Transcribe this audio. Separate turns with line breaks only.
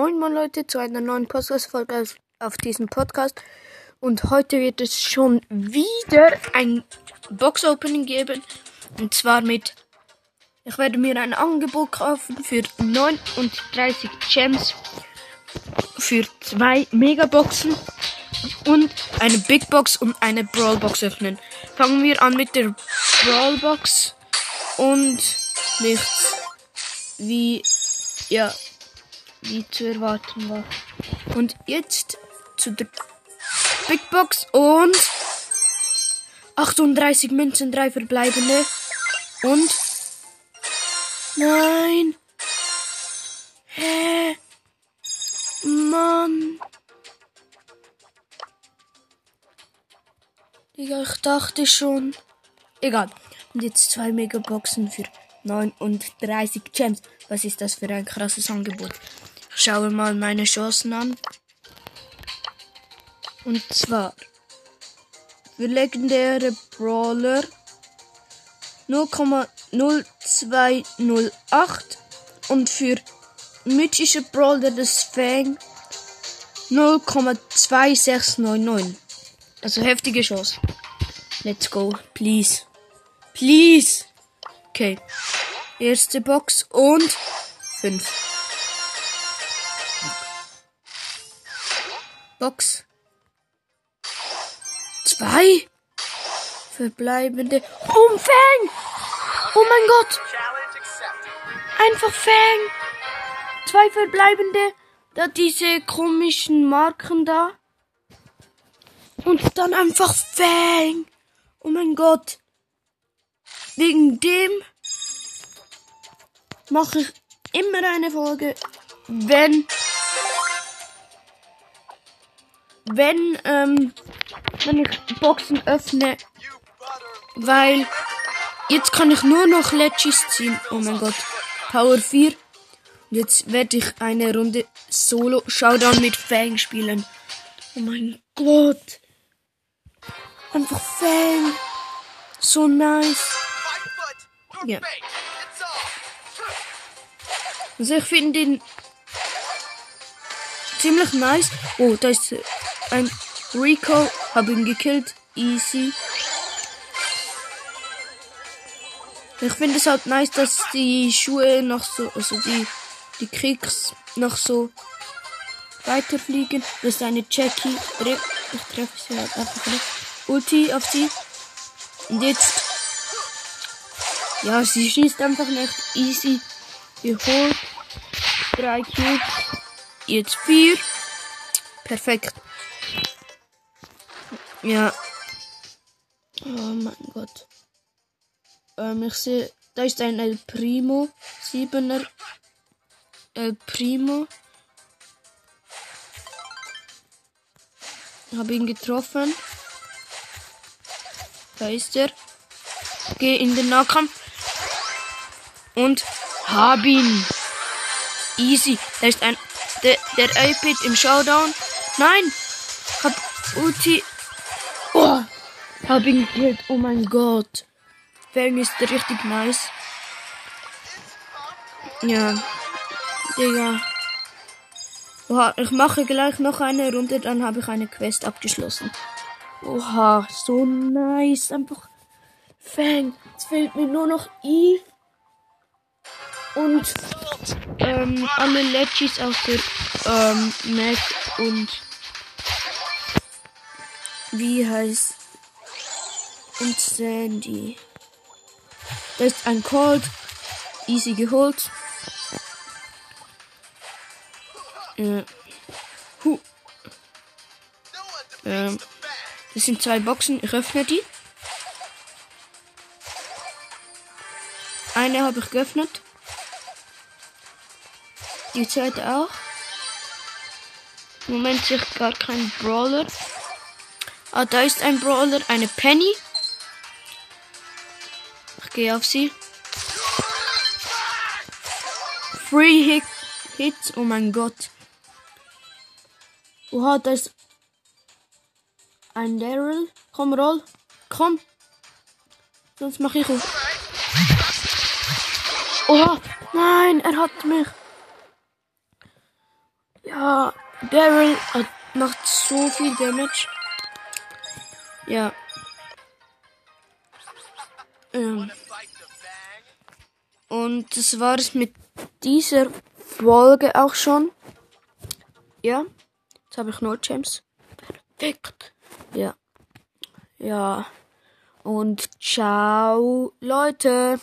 moin moin Leute zu einer neuen Podcast-Folge auf, diesem Podcast. Und heute wird es schon wieder ein Box-Opening geben. Und zwar mit, ich werde mir ein Angebot kaufen für 39 Gems für zwei Megaboxen und eine Big Box und eine Brawl Box öffnen. Fangen wir an mit der Brawl Box und nichts wie ja wie zu erwarten war. Und jetzt zu der Big Box und 38 Münzen, drei verbleibende und nein. Hä? Mann. Digga, ich dachte schon. Egal. Und jetzt zwei Megaboxen für 39 Gems. Was ist das für ein krasses Angebot? Schaue mal meine Chancen an. Und zwar für legendäre Brawler 0,0208 und für mythische Brawler des Fang 0,2699. Also heftige Chance. Let's go, please. Please. Okay. Erste Box und 5. Box. Zwei. Verbleibende. Oh, Fang! Oh mein Gott! Einfach Fang! Zwei verbleibende. Da diese komischen Marken da. Und dann einfach Fang. Oh mein Gott. Wegen dem mache ich immer eine Folge, wenn wenn ähm, wenn ich Boxen öffne, weil jetzt kann ich nur noch Legis ziehen. Oh mein Gott, Power 4. Und jetzt werde ich eine Runde Solo Showdown mit Fang spielen. Oh mein Gott. Einfach Fang. So nice. Ja. Also ich finde ihn ziemlich nice. Oh, da ist ein Rico. Hab ihn gekillt. Easy. Ich finde es halt nice, dass die Schuhe noch so, also die, die Kriegs noch so weiterfliegen. Das ist eine Jackie. Ich treffe sie halt einfach nicht. Ulti auf sie. Und jetzt. Ja, sie schießt einfach nicht. Easy. Geholt. Drei Cubes. Jetzt vier. Perfekt. Ja. Oh mein Gott. Ähm, ich sehe, da ist ein El Primo. Siebener. El Primo. Habe ihn getroffen. Da ist er. Geh in den Nahkampf. Und hab ihn. Easy. Da ist ein. Der, der 8 im Showdown. Nein! Hab Ulti. Oh! Hab ihn gekillt. Oh mein Gott. Fang ist richtig nice. Ja. Digga. Oha, ich mache gleich noch eine Runde, dann habe ich eine Quest abgeschlossen. Oha, so nice. Einfach Fang. Jetzt fehlt mir nur noch Eve. Und ähm, alle Legis aus der ähm, Mac und wie heißt und Sandy. Da ist ein Cold. Easy geholt. Ja. Huh. Ähm. Das sind zwei Boxen. Ich öffne die. Eine habe ich geöffnet. Die zweite auch. Im Moment sehe ich gar keinen Brawler. Ah, da ist ein Brawler, eine Penny. Ich gehe auf sie. Free Hit Hits, oh mein Gott. Oha, da ist ein Daryl. Komm, roll. Komm. Sonst mache ich auf. Oha, nein, er hat mich. Ja, Daryl hat, macht so viel Damage. Ja. Ähm. Und das war es mit dieser Folge auch schon. Ja. Jetzt habe ich No Gems. Perfekt. Ja. Ja. Und ciao, Leute.